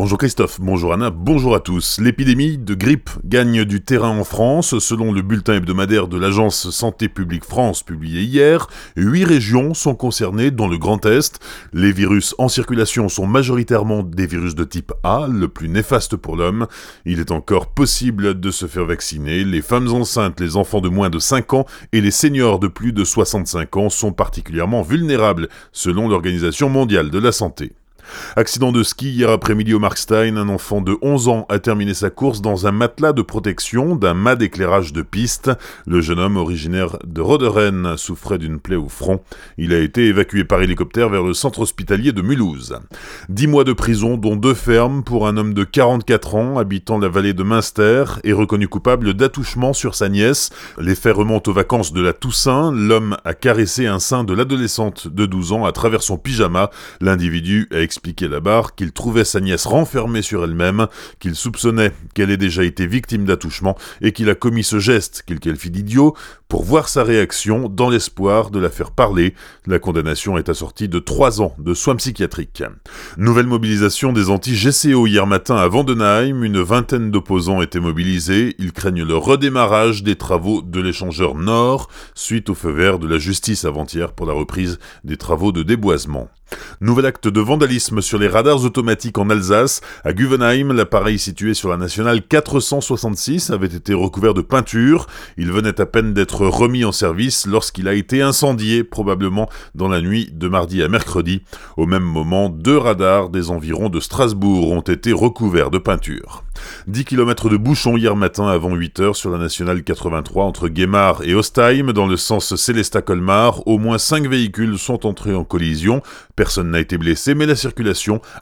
Bonjour Christophe, bonjour Anna, bonjour à tous. L'épidémie de grippe gagne du terrain en France. Selon le bulletin hebdomadaire de l'agence Santé publique France publié hier, huit régions sont concernées dont le Grand Est. Les virus en circulation sont majoritairement des virus de type A, le plus néfaste pour l'homme. Il est encore possible de se faire vacciner. Les femmes enceintes, les enfants de moins de 5 ans et les seniors de plus de 65 ans sont particulièrement vulnérables selon l'Organisation mondiale de la santé. Accident de ski hier après-midi au Markstein, un enfant de 11 ans a terminé sa course dans un matelas de protection d'un mât d'éclairage de piste. Le jeune homme originaire de Roderen souffrait d'une plaie au front. Il a été évacué par hélicoptère vers le centre hospitalier de Mulhouse. Dix mois de prison, dont deux fermes pour un homme de 44 ans habitant la vallée de Münster et reconnu coupable d'attouchement sur sa nièce. Les faits remontent aux vacances de la Toussaint. L'homme a caressé un sein de l'adolescente de 12 ans à travers son pyjama. L'individu a expliqué la barre qu'il trouvait sa nièce renfermée sur elle-même, qu'il soupçonnait qu'elle ait déjà été victime d'attouchement et qu'il a commis ce geste qu'il qualifie d'idiot pour voir sa réaction dans l'espoir de la faire parler. La condamnation est assortie de trois ans de soins psychiatriques. Nouvelle mobilisation des anti-GCO hier matin à Vandenheim. Une vingtaine d'opposants étaient mobilisés. Ils craignent le redémarrage des travaux de l'échangeur Nord suite au feu vert de la justice avant-hier pour la reprise des travaux de déboisement. Nouvel acte de vandalisme sur les radars automatiques en Alsace. À Guvenheim, l'appareil situé sur la nationale 466 avait été recouvert de peinture. Il venait à peine d'être remis en service lorsqu'il a été incendié, probablement dans la nuit de mardi à mercredi. Au même moment, deux radars des environs de Strasbourg ont été recouverts de peinture. 10 km de bouchon hier matin avant 8h sur la nationale 83 entre Guémar et Ostheim dans le sens Célestat-Colmar. Au moins 5 véhicules sont entrés en collision. Personne n'a été blessé, mais la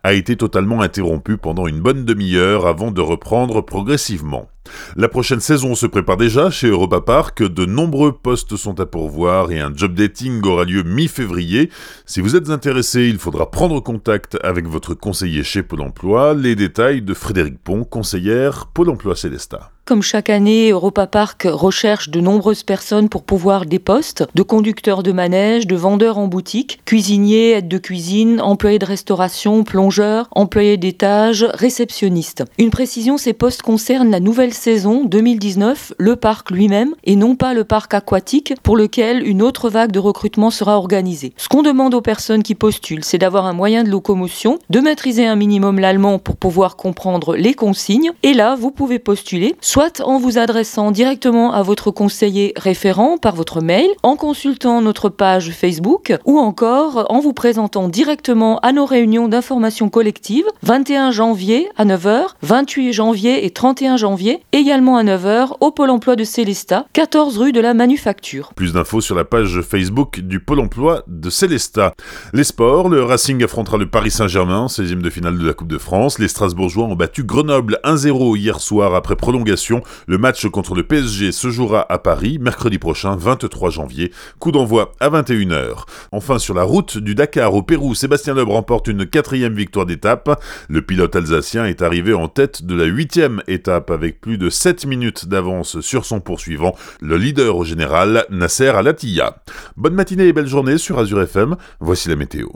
a été totalement interrompue pendant une bonne demi-heure avant de reprendre progressivement. La prochaine saison se prépare déjà chez Europa Park, de nombreux postes sont à pourvoir et un job dating aura lieu mi-février. Si vous êtes intéressé, il faudra prendre contact avec votre conseiller chez Pôle Emploi. Les détails de Frédéric Pont, conseillère Pôle Emploi Célestat. Comme chaque année, Europa Park recherche de nombreuses personnes pour pouvoir des postes de conducteurs de manège, de vendeurs en boutique, cuisiniers, aides de cuisine, employés de restauration, plongeurs, employés d'étage, réceptionnistes. Une précision, ces postes concernent la nouvelle saison 2019, le parc lui-même, et non pas le parc aquatique pour lequel une autre vague de recrutement sera organisée. Ce qu'on demande aux personnes qui postulent, c'est d'avoir un moyen de locomotion, de maîtriser un minimum l'allemand pour pouvoir comprendre les consignes, et là, vous pouvez postuler soit en vous adressant directement à votre conseiller référent par votre mail, en consultant notre page Facebook ou encore en vous présentant directement à nos réunions d'information collective 21 janvier à 9h, 28 janvier et 31 janvier, également à 9h au Pôle emploi de Célestat, 14 rue de la Manufacture. Plus d'infos sur la page Facebook du Pôle emploi de Célestat. Les sports, le Racing affrontera le Paris Saint-Germain, 16e de finale de la Coupe de France. Les Strasbourgeois ont battu Grenoble 1-0 hier soir après prolongation le match contre le PSG se jouera à Paris mercredi prochain, 23 janvier. Coup d'envoi à 21h. Enfin, sur la route du Dakar au Pérou, Sébastien Loeb remporte une quatrième victoire d'étape. Le pilote alsacien est arrivé en tête de la huitième étape avec plus de 7 minutes d'avance sur son poursuivant, le leader au général, Nasser Al-Attiyah. Bonne matinée et belle journée sur Azure FM. Voici la météo.